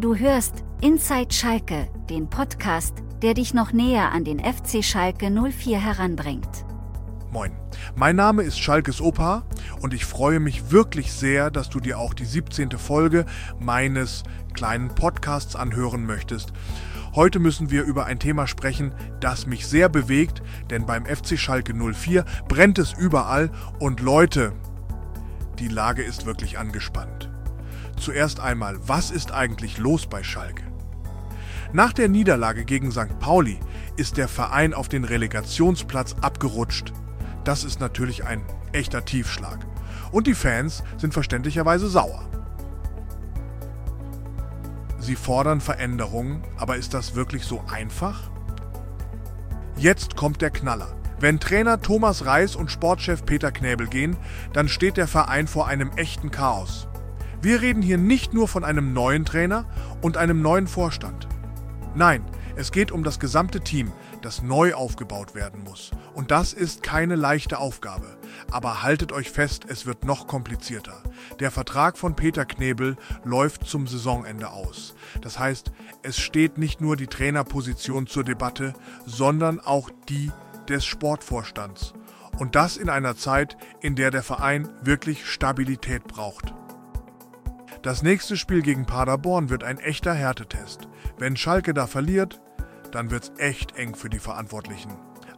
Du hörst Inside Schalke, den Podcast, der dich noch näher an den FC Schalke 04 heranbringt. Moin, mein Name ist Schalkes Opa und ich freue mich wirklich sehr, dass du dir auch die 17. Folge meines kleinen Podcasts anhören möchtest. Heute müssen wir über ein Thema sprechen, das mich sehr bewegt, denn beim FC Schalke 04 brennt es überall und Leute, die Lage ist wirklich angespannt. Zuerst einmal, was ist eigentlich los bei Schalke? Nach der Niederlage gegen St. Pauli ist der Verein auf den Relegationsplatz abgerutscht. Das ist natürlich ein echter Tiefschlag. Und die Fans sind verständlicherweise sauer. Sie fordern Veränderungen, aber ist das wirklich so einfach? Jetzt kommt der Knaller. Wenn Trainer Thomas Reis und Sportchef Peter Knäbel gehen, dann steht der Verein vor einem echten Chaos. Wir reden hier nicht nur von einem neuen Trainer und einem neuen Vorstand. Nein, es geht um das gesamte Team, das neu aufgebaut werden muss. Und das ist keine leichte Aufgabe. Aber haltet euch fest, es wird noch komplizierter. Der Vertrag von Peter Knebel läuft zum Saisonende aus. Das heißt, es steht nicht nur die Trainerposition zur Debatte, sondern auch die des Sportvorstands. Und das in einer Zeit, in der der Verein wirklich Stabilität braucht. Das nächste Spiel gegen Paderborn wird ein echter Härtetest. Wenn Schalke da verliert, dann wird's echt eng für die Verantwortlichen.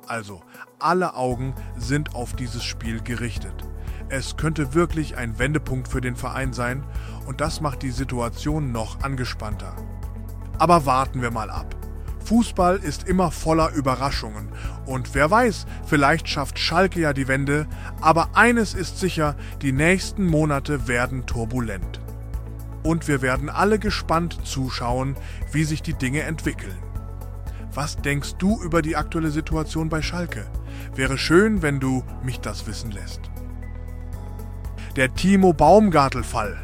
Also, alle Augen sind auf dieses Spiel gerichtet. Es könnte wirklich ein Wendepunkt für den Verein sein und das macht die Situation noch angespannter. Aber warten wir mal ab. Fußball ist immer voller Überraschungen und wer weiß, vielleicht schafft Schalke ja die Wende, aber eines ist sicher, die nächsten Monate werden turbulent und wir werden alle gespannt zuschauen, wie sich die Dinge entwickeln. Was denkst du über die aktuelle Situation bei Schalke? Wäre schön, wenn du mich das wissen lässt. Der Timo Baumgartel-Fall.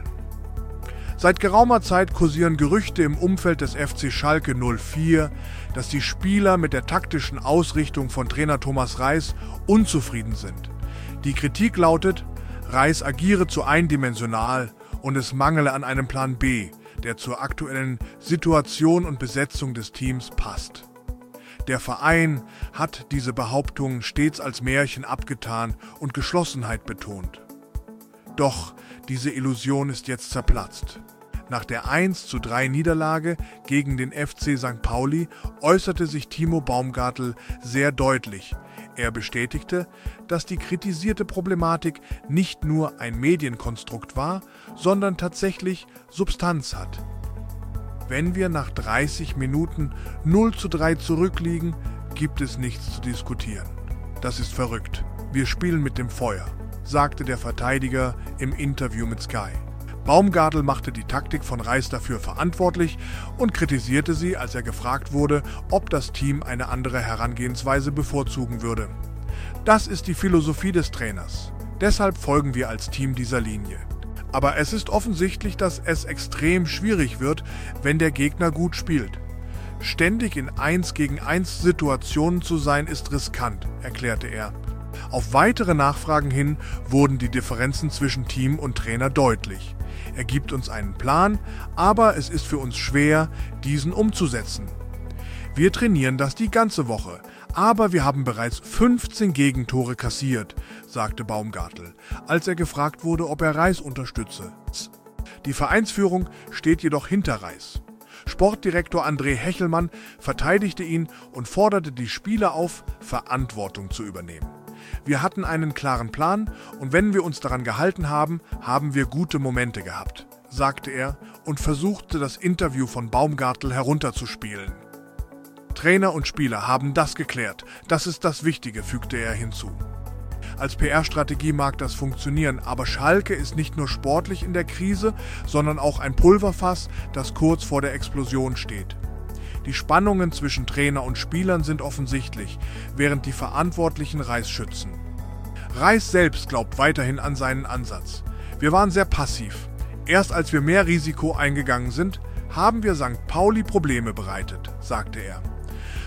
Seit geraumer Zeit kursieren Gerüchte im Umfeld des FC Schalke 04, dass die Spieler mit der taktischen Ausrichtung von Trainer Thomas Reis unzufrieden sind. Die Kritik lautet, Reis agiere zu eindimensional, und es mangele an einem Plan B, der zur aktuellen Situation und Besetzung des Teams passt. Der Verein hat diese Behauptungen stets als Märchen abgetan und Geschlossenheit betont. Doch diese Illusion ist jetzt zerplatzt. Nach der 1 zu 3 Niederlage gegen den FC St. Pauli äußerte sich Timo Baumgartel sehr deutlich, er bestätigte, dass die kritisierte Problematik nicht nur ein Medienkonstrukt war, sondern tatsächlich Substanz hat. Wenn wir nach 30 Minuten 0 zu 3 zurückliegen, gibt es nichts zu diskutieren. Das ist verrückt. Wir spielen mit dem Feuer, sagte der Verteidiger im Interview mit Sky. Baumgartel machte die Taktik von Reis dafür verantwortlich und kritisierte sie, als er gefragt wurde, ob das Team eine andere Herangehensweise bevorzugen würde. Das ist die Philosophie des Trainers. Deshalb folgen wir als Team dieser Linie. Aber es ist offensichtlich, dass es extrem schwierig wird, wenn der Gegner gut spielt. Ständig in 1 gegen 1 Situationen zu sein, ist riskant, erklärte er. Auf weitere Nachfragen hin wurden die Differenzen zwischen Team und Trainer deutlich. Er gibt uns einen Plan, aber es ist für uns schwer, diesen umzusetzen. Wir trainieren das die ganze Woche, aber wir haben bereits 15 Gegentore kassiert, sagte Baumgartel, als er gefragt wurde, ob er Reis unterstütze. Die Vereinsführung steht jedoch hinter Reis. Sportdirektor André Hechelmann verteidigte ihn und forderte die Spieler auf, Verantwortung zu übernehmen. Wir hatten einen klaren Plan und wenn wir uns daran gehalten haben, haben wir gute Momente gehabt, sagte er und versuchte das Interview von Baumgartel herunterzuspielen. Trainer und Spieler haben das geklärt, das ist das Wichtige, fügte er hinzu. Als PR-Strategie mag das funktionieren, aber Schalke ist nicht nur sportlich in der Krise, sondern auch ein Pulverfass, das kurz vor der Explosion steht. Die Spannungen zwischen Trainer und Spielern sind offensichtlich, während die Verantwortlichen Reis schützen. Reis selbst glaubt weiterhin an seinen Ansatz. Wir waren sehr passiv. Erst als wir mehr Risiko eingegangen sind, haben wir St. Pauli Probleme bereitet, sagte er.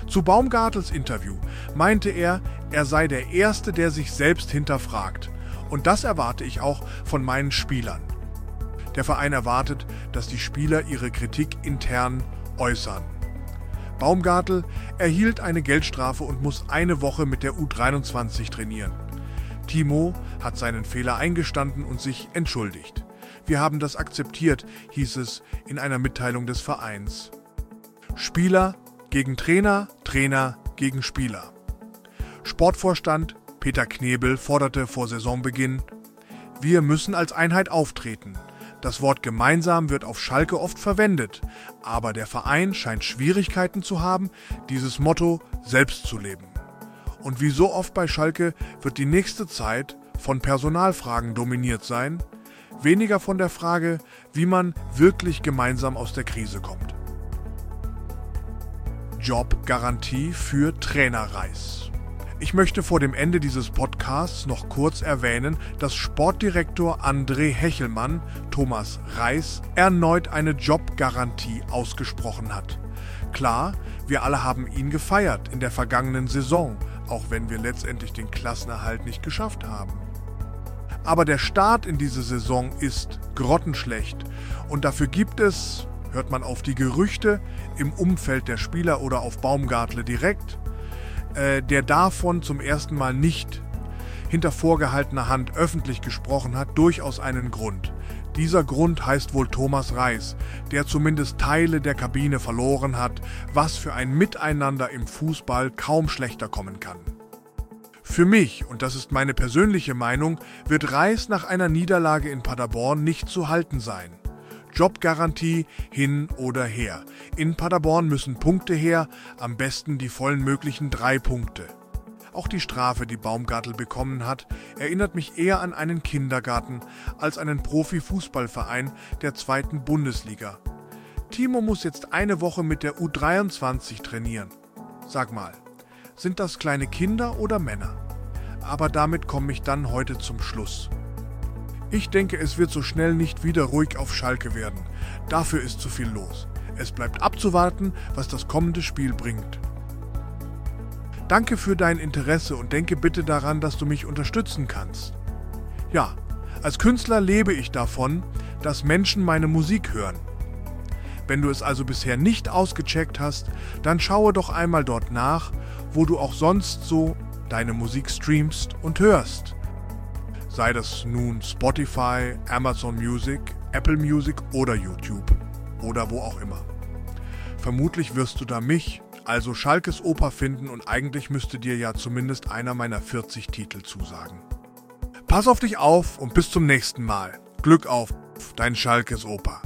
Zu Baumgartels Interview meinte er, er sei der Erste, der sich selbst hinterfragt. Und das erwarte ich auch von meinen Spielern. Der Verein erwartet, dass die Spieler ihre Kritik intern äußern. Baumgartel erhielt eine Geldstrafe und muss eine Woche mit der U23 trainieren. Timo hat seinen Fehler eingestanden und sich entschuldigt. Wir haben das akzeptiert, hieß es in einer Mitteilung des Vereins. Spieler gegen Trainer, Trainer gegen Spieler. Sportvorstand Peter Knebel forderte vor Saisonbeginn, wir müssen als Einheit auftreten. Das Wort gemeinsam wird auf Schalke oft verwendet, aber der Verein scheint Schwierigkeiten zu haben, dieses Motto selbst zu leben. Und wie so oft bei Schalke wird die nächste Zeit von Personalfragen dominiert sein, weniger von der Frage, wie man wirklich gemeinsam aus der Krise kommt. Jobgarantie für Trainerreis. Ich möchte vor dem Ende dieses Podcasts noch kurz erwähnen, dass Sportdirektor André Hechelmann Thomas Reis erneut eine Jobgarantie ausgesprochen hat. Klar, wir alle haben ihn gefeiert in der vergangenen Saison, auch wenn wir letztendlich den Klassenerhalt nicht geschafft haben. Aber der Start in diese Saison ist grottenschlecht und dafür gibt es, hört man auf die Gerüchte im Umfeld der Spieler oder auf Baumgartle direkt, äh, der davon zum ersten Mal nicht hinter vorgehaltener Hand öffentlich gesprochen hat, durchaus einen Grund. Dieser Grund heißt wohl Thomas Reis, der zumindest Teile der Kabine verloren hat, was für ein Miteinander im Fußball kaum schlechter kommen kann. Für mich, und das ist meine persönliche Meinung, wird Reis nach einer Niederlage in Paderborn nicht zu halten sein. Jobgarantie hin oder her. In Paderborn müssen Punkte her, am besten die vollen möglichen drei Punkte. Auch die Strafe, die Baumgartel bekommen hat, erinnert mich eher an einen Kindergarten als einen Profifußballverein der zweiten Bundesliga. Timo muss jetzt eine Woche mit der U23 trainieren. Sag mal, sind das kleine Kinder oder Männer? Aber damit komme ich dann heute zum Schluss. Ich denke, es wird so schnell nicht wieder ruhig auf Schalke werden. Dafür ist zu viel los. Es bleibt abzuwarten, was das kommende Spiel bringt. Danke für dein Interesse und denke bitte daran, dass du mich unterstützen kannst. Ja, als Künstler lebe ich davon, dass Menschen meine Musik hören. Wenn du es also bisher nicht ausgecheckt hast, dann schaue doch einmal dort nach, wo du auch sonst so deine Musik streamst und hörst. Sei das nun Spotify, Amazon Music, Apple Music oder YouTube oder wo auch immer. Vermutlich wirst du da mich, also Schalkes Oper finden und eigentlich müsste dir ja zumindest einer meiner 40 Titel zusagen. Pass auf dich auf und bis zum nächsten Mal. Glück auf, dein Schalkes Oper.